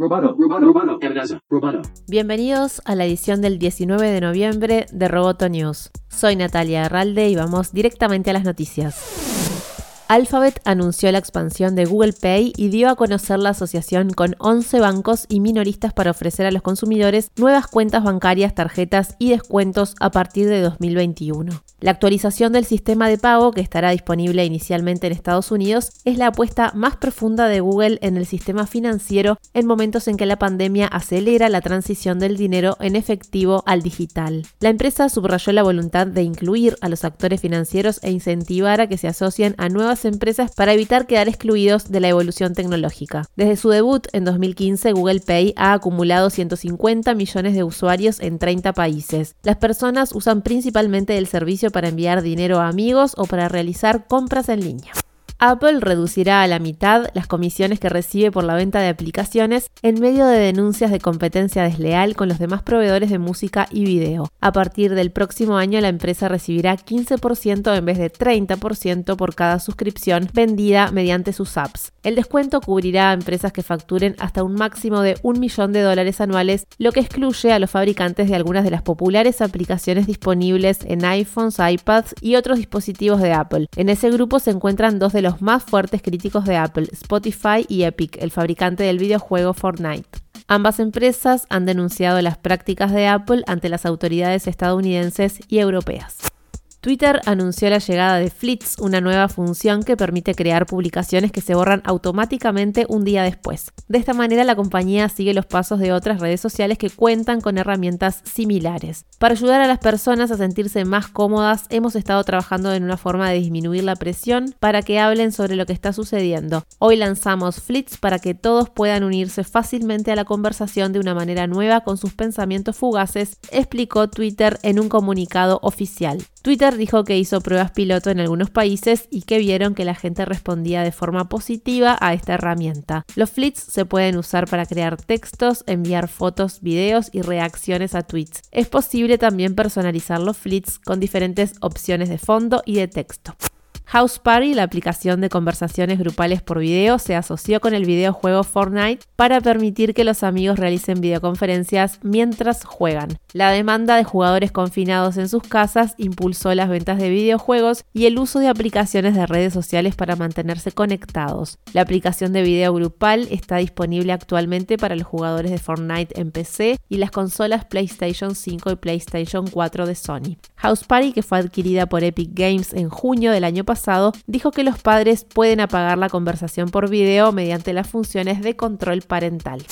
Roboto, roboto, roboto. Bienvenidos a la edición del 19 de noviembre de Roboto News. Soy Natalia Herralde y vamos directamente a las noticias. Alphabet anunció la expansión de Google Pay y dio a conocer la asociación con 11 bancos y minoristas para ofrecer a los consumidores nuevas cuentas bancarias, tarjetas y descuentos a partir de 2021. La actualización del sistema de pago, que estará disponible inicialmente en Estados Unidos, es la apuesta más profunda de Google en el sistema financiero en momentos en que la pandemia acelera la transición del dinero en efectivo al digital. La empresa subrayó la voluntad de incluir a los actores financieros e incentivar a que se asocien a nuevas empresas para evitar quedar excluidos de la evolución tecnológica. Desde su debut en 2015, Google Pay ha acumulado 150 millones de usuarios en 30 países. Las personas usan principalmente el servicio para enviar dinero a amigos o para realizar compras en línea. Apple reducirá a la mitad las comisiones que recibe por la venta de aplicaciones en medio de denuncias de competencia desleal con los demás proveedores de música y video. A partir del próximo año la empresa recibirá 15% en vez de 30% por cada suscripción vendida mediante sus apps. El descuento cubrirá a empresas que facturen hasta un máximo de un millón de dólares anuales, lo que excluye a los fabricantes de algunas de las populares aplicaciones disponibles en iPhones, iPads y otros dispositivos de Apple. En ese grupo se encuentran dos de los los más fuertes críticos de Apple, Spotify y Epic, el fabricante del videojuego Fortnite. Ambas empresas han denunciado las prácticas de Apple ante las autoridades estadounidenses y europeas. Twitter anunció la llegada de Flits, una nueva función que permite crear publicaciones que se borran automáticamente un día después. De esta manera la compañía sigue los pasos de otras redes sociales que cuentan con herramientas similares. Para ayudar a las personas a sentirse más cómodas, hemos estado trabajando en una forma de disminuir la presión para que hablen sobre lo que está sucediendo. Hoy lanzamos Flits para que todos puedan unirse fácilmente a la conversación de una manera nueva con sus pensamientos fugaces, explicó Twitter en un comunicado oficial. Twitter dijo que hizo pruebas piloto en algunos países y que vieron que la gente respondía de forma positiva a esta herramienta. Los flits se pueden usar para crear textos, enviar fotos, videos y reacciones a tweets. Es posible también personalizar los flits con diferentes opciones de fondo y de texto. House Party, la aplicación de conversaciones grupales por video, se asoció con el videojuego Fortnite para permitir que los amigos realicen videoconferencias mientras juegan. La demanda de jugadores confinados en sus casas impulsó las ventas de videojuegos y el uso de aplicaciones de redes sociales para mantenerse conectados. La aplicación de video grupal está disponible actualmente para los jugadores de Fortnite en PC y las consolas PlayStation 5 y PlayStation 4 de Sony. House Party, que fue adquirida por Epic Games en junio del año dijo que los padres pueden apagar la conversación por video mediante las funciones de control parental.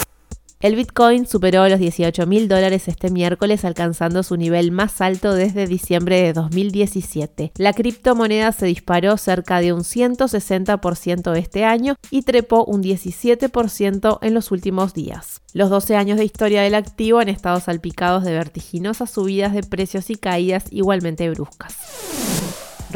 El Bitcoin superó los 18 mil dólares este miércoles, alcanzando su nivel más alto desde diciembre de 2017. La criptomoneda se disparó cerca de un 160% este año y trepó un 17% en los últimos días. Los 12 años de historia del activo han estado salpicados de vertiginosas subidas de precios y caídas igualmente bruscas.